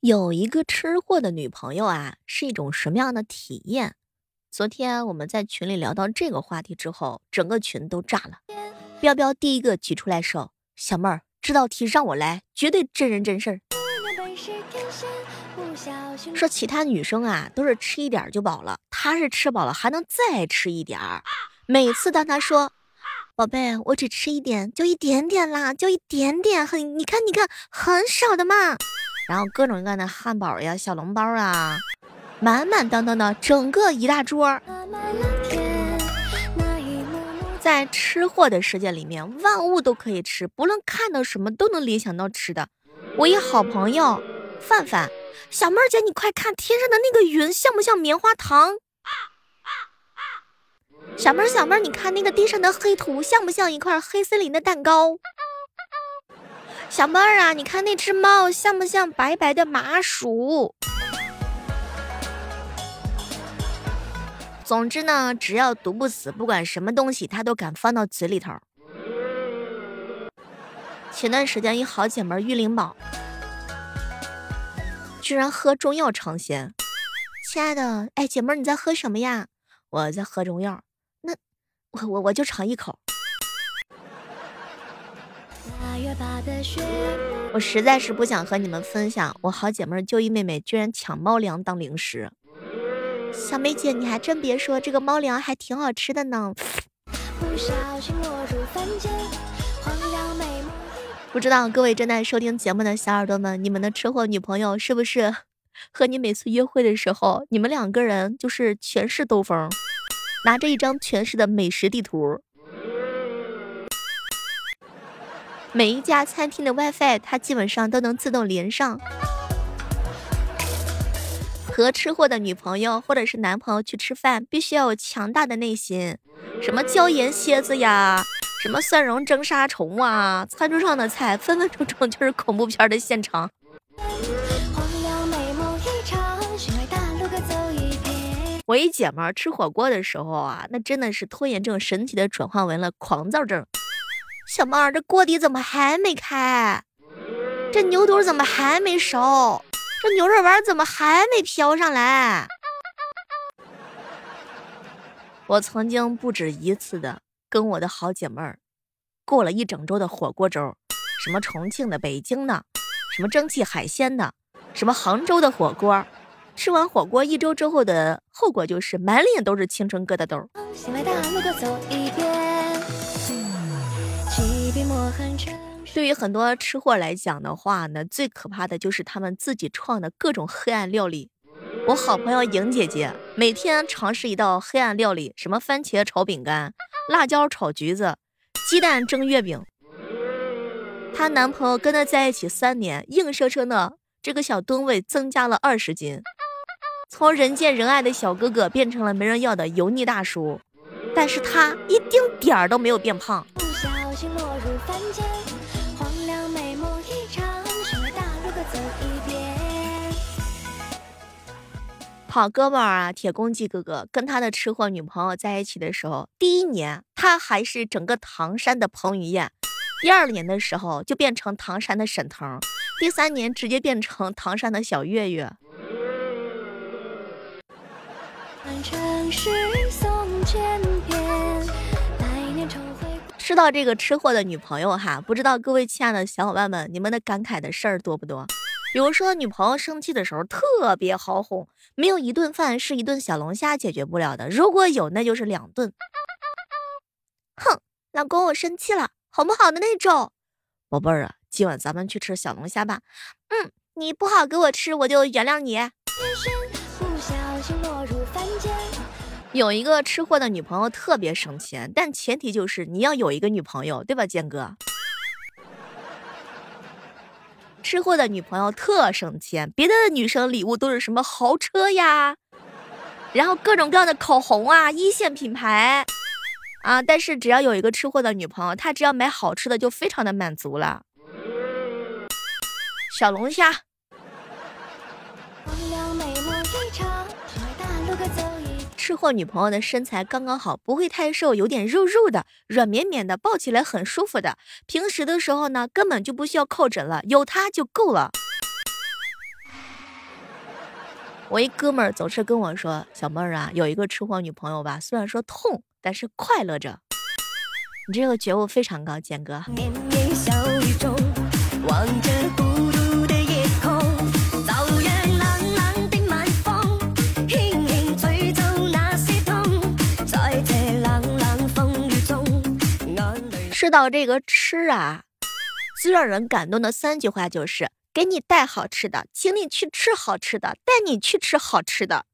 有一个吃货的女朋友啊，是一种什么样的体验？昨天我们在群里聊到这个话题之后，整个群都炸了。彪彪第一个举出来手，小妹儿，这道题让我来，绝对真人真事儿。说其他女生啊，都是吃一点就饱了，她是吃饱了还能再吃一点儿。每次当她说，宝贝，我只吃一点，就一点点啦，就一点点，很，你看你看，很少的嘛。然后各种各样的汉堡呀、小笼包啊，满满当当的整个一大桌。在吃货的世界里面，万物都可以吃，不论看到什么都能联想到吃的。我一好朋友范范，小妹儿姐，你快看天上的那个云像不像棉花糖？小妹儿小妹儿，你看那个地上的黑土像不像一块黑森林的蛋糕？小妹儿啊，你看那只猫像不像白白的麻薯？总之呢，只要毒不死，不管什么东西，它都敢放到嘴里头。前段时间一好姐妹玉灵宝，居然喝中药尝鲜。亲爱的，哎，姐妹儿你在喝什么呀？我在喝中药。那我我我就尝一口。我实在是不想和你们分享，我好姐妹就一妹妹居然抢猫粮当零食。小梅姐，你还真别说，这个猫粮还挺好吃的呢。不知道各位正在收听节目的小耳朵们，你们的吃货女朋友是不是 和你每次约会的时候，你们两个人就是全是兜风，拿着一张全市的美食地图？每一家餐厅的 WiFi，它基本上都能自动连上。和吃货的女朋友或者是男朋友去吃饭，必须要有强大的内心。什么椒盐蝎子呀，什么蒜蓉蒸沙虫啊，餐桌上的菜分分钟钟就是恐怖片的现场。我一姐们儿吃火锅的时候啊，那真的是拖延症神奇的转换为了狂躁症。小妹儿，这锅底怎么还没开？这牛肚怎么还没熟？这牛肉丸怎么还没飘上来？我曾经不止一次的跟我的好姐妹儿过了一整周的火锅粥，什么重庆的、北京的，什么蒸汽海鲜的，什么杭州的火锅。吃完火锅一周之后的后果就是满脸都是青春疙瘩痘。对于很多吃货来讲的话呢，最可怕的就是他们自己创的各种黑暗料理。我好朋友莹姐姐每天尝试一道黑暗料理，什么番茄炒饼干、辣椒炒橘子、鸡蛋蒸月饼。她男朋友跟她在一起三年，硬生生的这个小吨位增加了二十斤，从人见人爱的小哥哥变成了没人要的油腻大叔。但是他一丁点儿都没有变胖。好哥们儿啊，铁公鸡哥哥跟他的吃货女朋友在一起的时候，第一年他还是整个唐山的彭于晏，第二年的时候就变成唐山的沈腾，第三年直接变成唐山的小岳岳。吃到这个吃货的女朋友哈，不知道各位亲爱的小伙伴们，你们的感慨的事儿多不多？比如说女朋友生气的时候特别好哄，没有一顿饭是一顿小龙虾解决不了的，如果有那就是两顿。哼，老公我生气了，好不好的那种。宝贝儿啊，今晚咱们去吃小龙虾吧。嗯，你不好给我吃，我就原谅你。有一个吃货的女朋友特别省钱，但前提就是你要有一个女朋友，对吧，建哥？吃货的女朋友特省钱，别的女生礼物都是什么豪车呀，然后各种各样的口红啊，一线品牌啊，但是只要有一个吃货的女朋友，她只要买好吃的就非常的满足了。小龙虾。吃货女朋友的身材刚刚好，不会太瘦，有点肉肉的，软绵绵的，抱起来很舒服的。平时的时候呢，根本就不需要靠枕了，有它就够了。我一哥们儿总是跟我说：“小妹儿啊，有一个吃货女朋友吧，虽然说痛，但是快乐着。”你这个觉悟非常高，简哥。知道这个吃啊，最让人感动的三句话就是：给你带好吃的，请你去吃好吃的，带你去吃好吃的。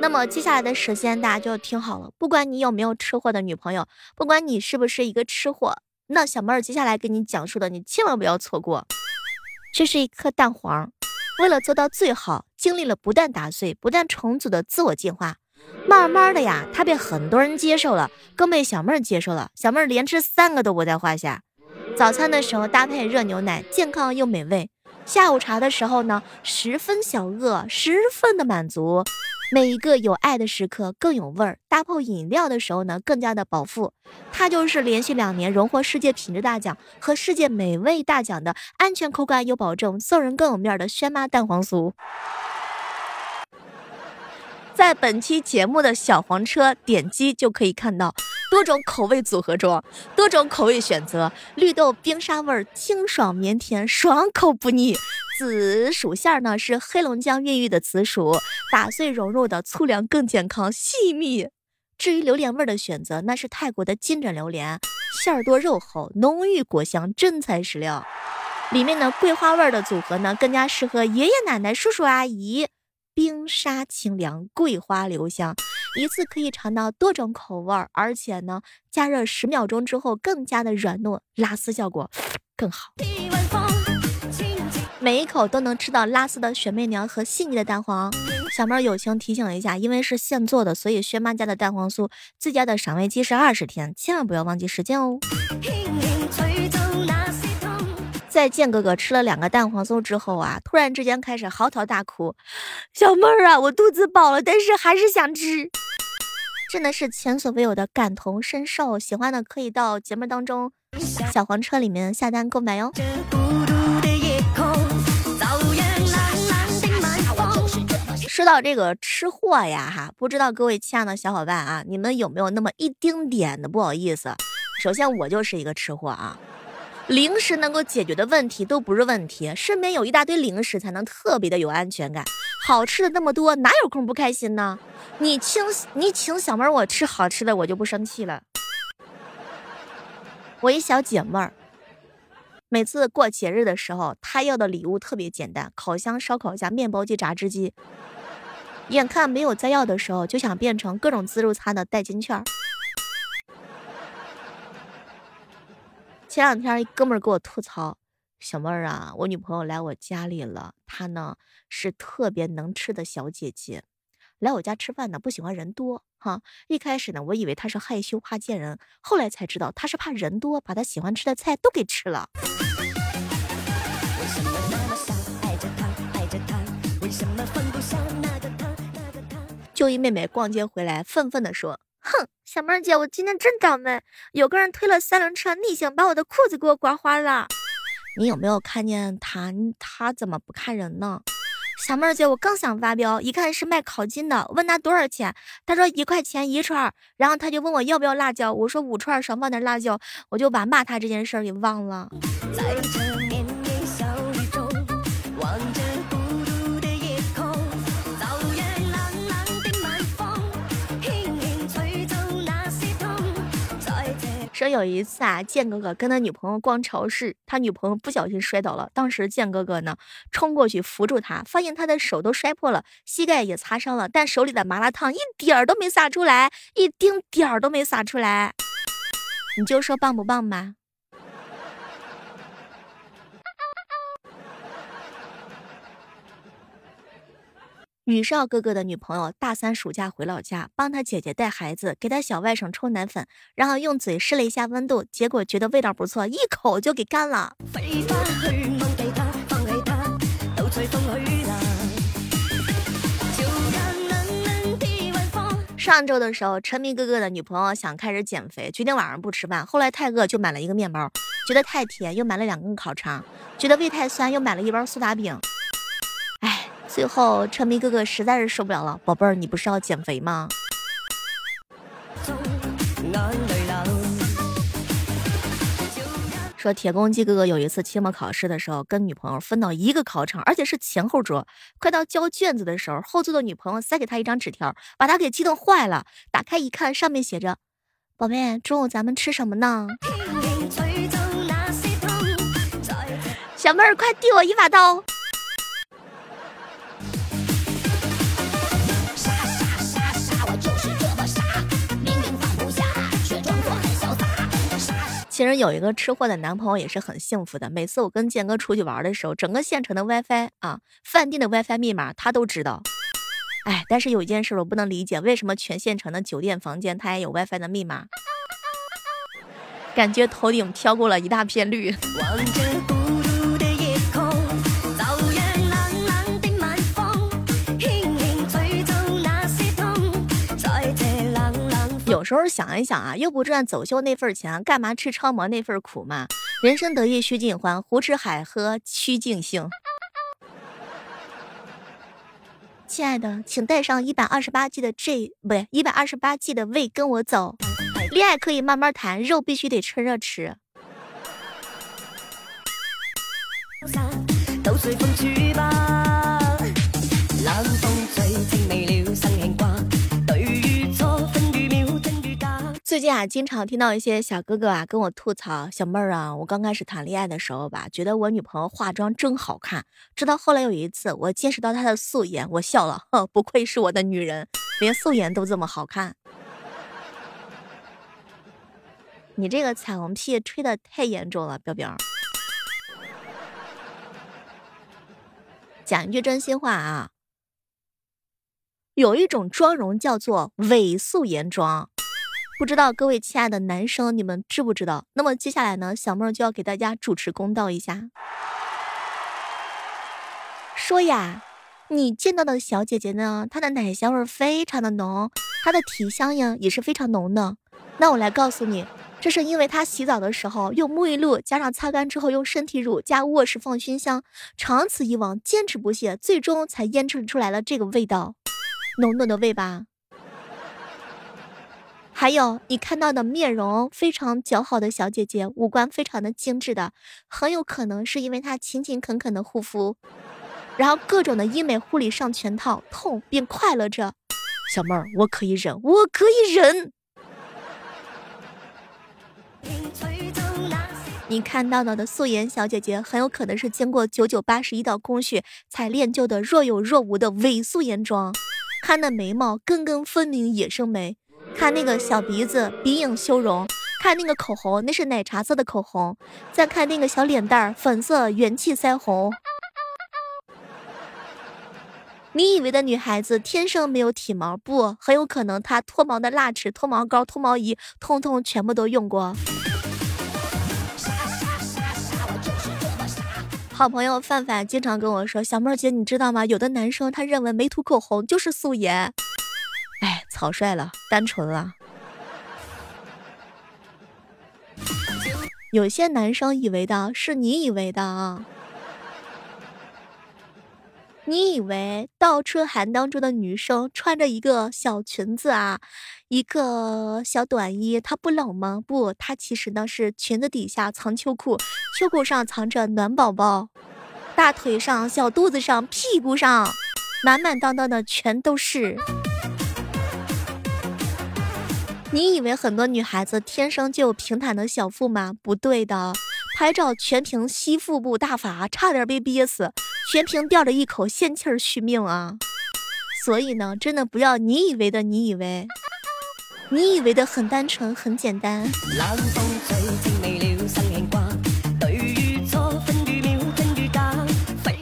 那么接下来的时间大家就听好了，不管你有没有吃货的女朋友，不管你是不是一个吃货，那小妹儿接下来给你讲述的，你千万不要错过。这是一颗蛋黄，为了做到最好，经历了不断打碎、不断重组的自我进化。慢慢的呀，它被很多人接受了，更被小妹儿接受了。小妹儿连吃三个都不在话下。早餐的时候搭配热牛奶，健康又美味；下午茶的时候呢，十分小饿，十分的满足。每一个有爱的时刻更有味儿，搭配饮料的时候呢，更加的饱腹。它就是连续两年荣获世界品质大奖和世界美味大奖的安全口感有保证，送人更有面儿的轩妈蛋黄酥。在本期节目的小黄车点击就可以看到多种口味组合装，多种口味选择，绿豆冰沙味儿，清爽绵甜，爽口不腻。紫薯馅儿呢是黑龙江孕育的紫薯，打碎融入的粗粮更健康细密。至于榴莲味的选择，那是泰国的金枕榴莲，馅儿多肉厚，浓郁果香，真材实料。里面的桂花味的组合呢，更加适合爷爷奶奶、叔叔阿姨。冰沙清凉，桂花留香，一次可以尝到多种口味儿，而且呢，加热十秒钟之后更加的软糯，拉丝效果更好。每一口都能吃到拉丝的雪媚娘和细腻的蛋黄。小妹友情提醒一下，因为是现做的，所以轩妈家的蛋黄酥最佳的赏味期是二十天，千万不要忘记时间哦。在剑哥哥吃了两个蛋黄酥之后啊，突然之间开始嚎啕大哭。小妹儿啊，我肚子饱了，但是还是想吃，真的是前所未有的感同身受。喜欢的可以到节目当中小黄车里面下单购买哟。说到这个吃货呀，哈，不知道各位亲爱的小伙伴啊，你们有没有那么一丁点的不好意思？首先，我就是一个吃货啊。零食能够解决的问题都不是问题，身边有一大堆零食才能特别的有安全感。好吃的那么多，哪有空不开心呢？你请你请小妹儿我吃好吃的，我就不生气了。我一小姐妹儿，每次过节日的时候，她要的礼物特别简单：烤箱、烧烤架、面包机、榨汁机。眼看没有再要的时候，就想变成各种自助餐的代金券。前两天一哥们儿给我吐槽，小妹儿啊，我女朋友来我家里了，她呢是特别能吃的小姐姐，来我家吃饭呢不喜欢人多哈。一开始呢我以为她是害羞怕见人，后来才知道她是怕人多，把她喜欢吃的菜都给吃了。就一妹妹逛街回来，愤愤地说。哼，小妹儿姐，我今天真倒霉，有个人推了三轮车逆行，把我的裤子给我刮花了。你有没有看见他？他怎么不看人呢？小妹儿姐，我刚想发飙，一看是卖烤筋的，问他多少钱，他说一块钱一串，然后他就问我要不要辣椒，我说五串少放点辣椒，我就把骂他这件事儿给忘了。再见有一次啊，剑哥哥跟他女朋友逛超市，他女朋友不小心摔倒了。当时剑哥哥呢冲过去扶住他，发现他的手都摔破了，膝盖也擦伤了，但手里的麻辣烫一点儿都没洒出来，一丁点儿都没洒出来。你就说棒不棒吧？女少哥哥的女朋友大三暑假回老家，帮他姐姐带孩子，给他小外甥冲奶粉，然后用嘴试了一下温度，结果觉得味道不错，一口就给干了。上周的时候，陈迷哥哥的女朋友想开始减肥，决定晚上不吃饭。后来太饿，就买了一个面包，觉得太甜，又买了两根烤肠，觉得胃太酸，又买了一包苏打饼。最后，沉迷哥哥实在是受不了了，宝贝儿，你不是要减肥吗？说铁公鸡哥哥有一次期末考试的时候，跟女朋友分到一个考场，而且是前后桌。快到交卷子的时候，后座的女朋友塞给他一张纸条，把他给激动坏了。打开一看，上面写着：“宝贝，中午咱们吃什么呢？”小妹儿，快递我一把刀。其实有一个吃货的男朋友也是很幸福的。每次我跟建哥出去玩的时候，整个县城的 WiFi 啊，饭店的 WiFi 密码他都知道。哎，但是有一件事我不能理解，为什么全县城的酒店房间他也有 WiFi 的密码？感觉头顶飘过了一大片绿。时候想一想啊，又不赚走秀那份钱，干嘛吃超模那份苦嘛？人生得意须尽欢，胡吃海喝须尽兴。亲爱的，请带上一百二十八 G 的 G 不对，一百二十八 G 的胃跟我走。恋爱可以慢慢谈，肉必须得趁热吃。最近啊，经常听到一些小哥哥啊跟我吐槽，小妹儿啊，我刚开始谈恋爱的时候吧，觉得我女朋友化妆真好看。直到后来有一次，我见识到她的素颜，我笑了，哼，不愧是我的女人，连素颜都这么好看。你这个彩虹屁吹的太严重了，彪彪。讲一句真心话啊，有一种妆容叫做伪素颜妆。不知道各位亲爱的男生，你们知不知道？那么接下来呢，小妹就要给大家主持公道一下，说呀，你见到的小姐姐呢，她的奶香味非常的浓，她的体香呀也是非常浓的。那我来告诉你，这是因为她洗澡的时候用沐浴露，加上擦干之后用身体乳加卧室放熏香，长此以往坚持不懈，最终才腌制出来了这个味道，浓浓的味吧。还有你看到的面容非常姣好的小姐姐，五官非常的精致的，很有可能是因为她勤勤恳恳的护肤，然后各种的医美护理上全套，痛并快乐着。小妹儿，我可以忍，我可以忍。你看到的素颜小姐姐，很有可能是经过九九八十一道工序才练就的若有若无的伪素颜妆。她的眉毛，根根分明，野生眉。看那个小鼻子，鼻影修容；看那个口红，那是奶茶色的口红；再看那个小脸蛋儿，粉色元气腮红。你以为的女孩子天生没有体毛？不，很有可能她脱毛的蜡尺、脱毛膏、脱毛仪，通通全部都用过。好朋友范范经常跟我说：“小妹儿姐，你知道吗？有的男生他认为没涂口红就是素颜。”哎，草率了，单纯了。有些男生以为的是你以为的啊，你以为倒春寒当中的女生穿着一个小裙子啊，一个小短衣，她不冷吗？不，她其实呢是裙子底下藏秋裤，秋裤上藏着暖宝宝，大腿上、小肚子上、屁股上，满满当当的全都是。你以为很多女孩子天生就有平坦的小腹吗？不对的，拍照全凭吸腹部大法，差点被憋死，全凭吊着一口仙气儿续命啊！所以呢，真的不要你以为的，你以为，你以为的很单纯很简单。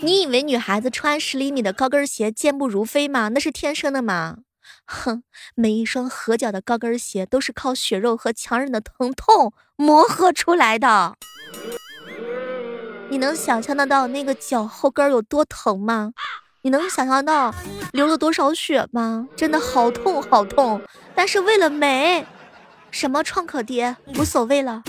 你以为女孩子穿十厘米的高跟鞋健步如飞吗？那是天生的吗？哼，每一双合脚的高跟鞋都是靠血肉和强忍的疼痛磨合出来的。你能想象得到那个脚后跟有多疼吗？你能想象到流了多少血吗？真的好痛好痛。但是为了美，什么创可贴无所谓了。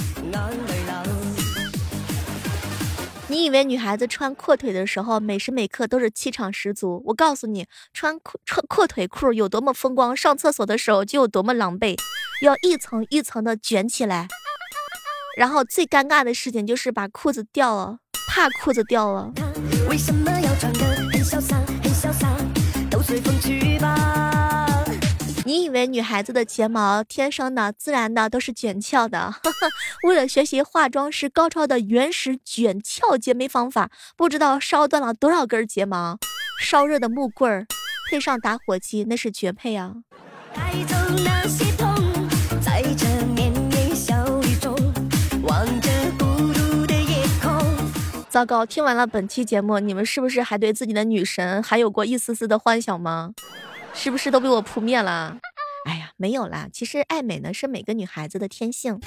你以为女孩子穿阔腿的时候，每时每刻都是气场十足？我告诉你，穿阔穿阔腿裤有多么风光，上厕所的时候就有多么狼狈，要一层一层的卷起来。然后最尴尬的事情就是把裤子掉了，怕裤子掉了。女孩子的睫毛天生的、自然的都是卷翘的？为了学习化妆师高超的原始卷翘睫眉方法，不知道烧断了多少根睫毛。烧热的木棍儿配上打火机，那是绝配啊！糟糕，听完了本期节目，你们是不是还对自己的女神还有过一丝丝的幻想吗？是不是都被我扑灭了？哎呀，没有啦。其实爱美呢是每个女孩子的天性，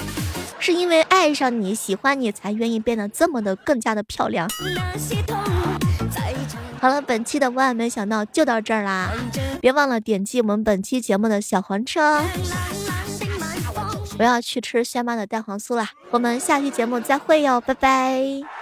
是因为爱上你喜欢你才愿意变得这么的更加的漂亮。好了，本期的万没想到就到这儿啦，别忘了点击我们本期节目的小黄车。我要去吃轩妈的蛋黄酥啦，我们下期节目再会哟，拜拜。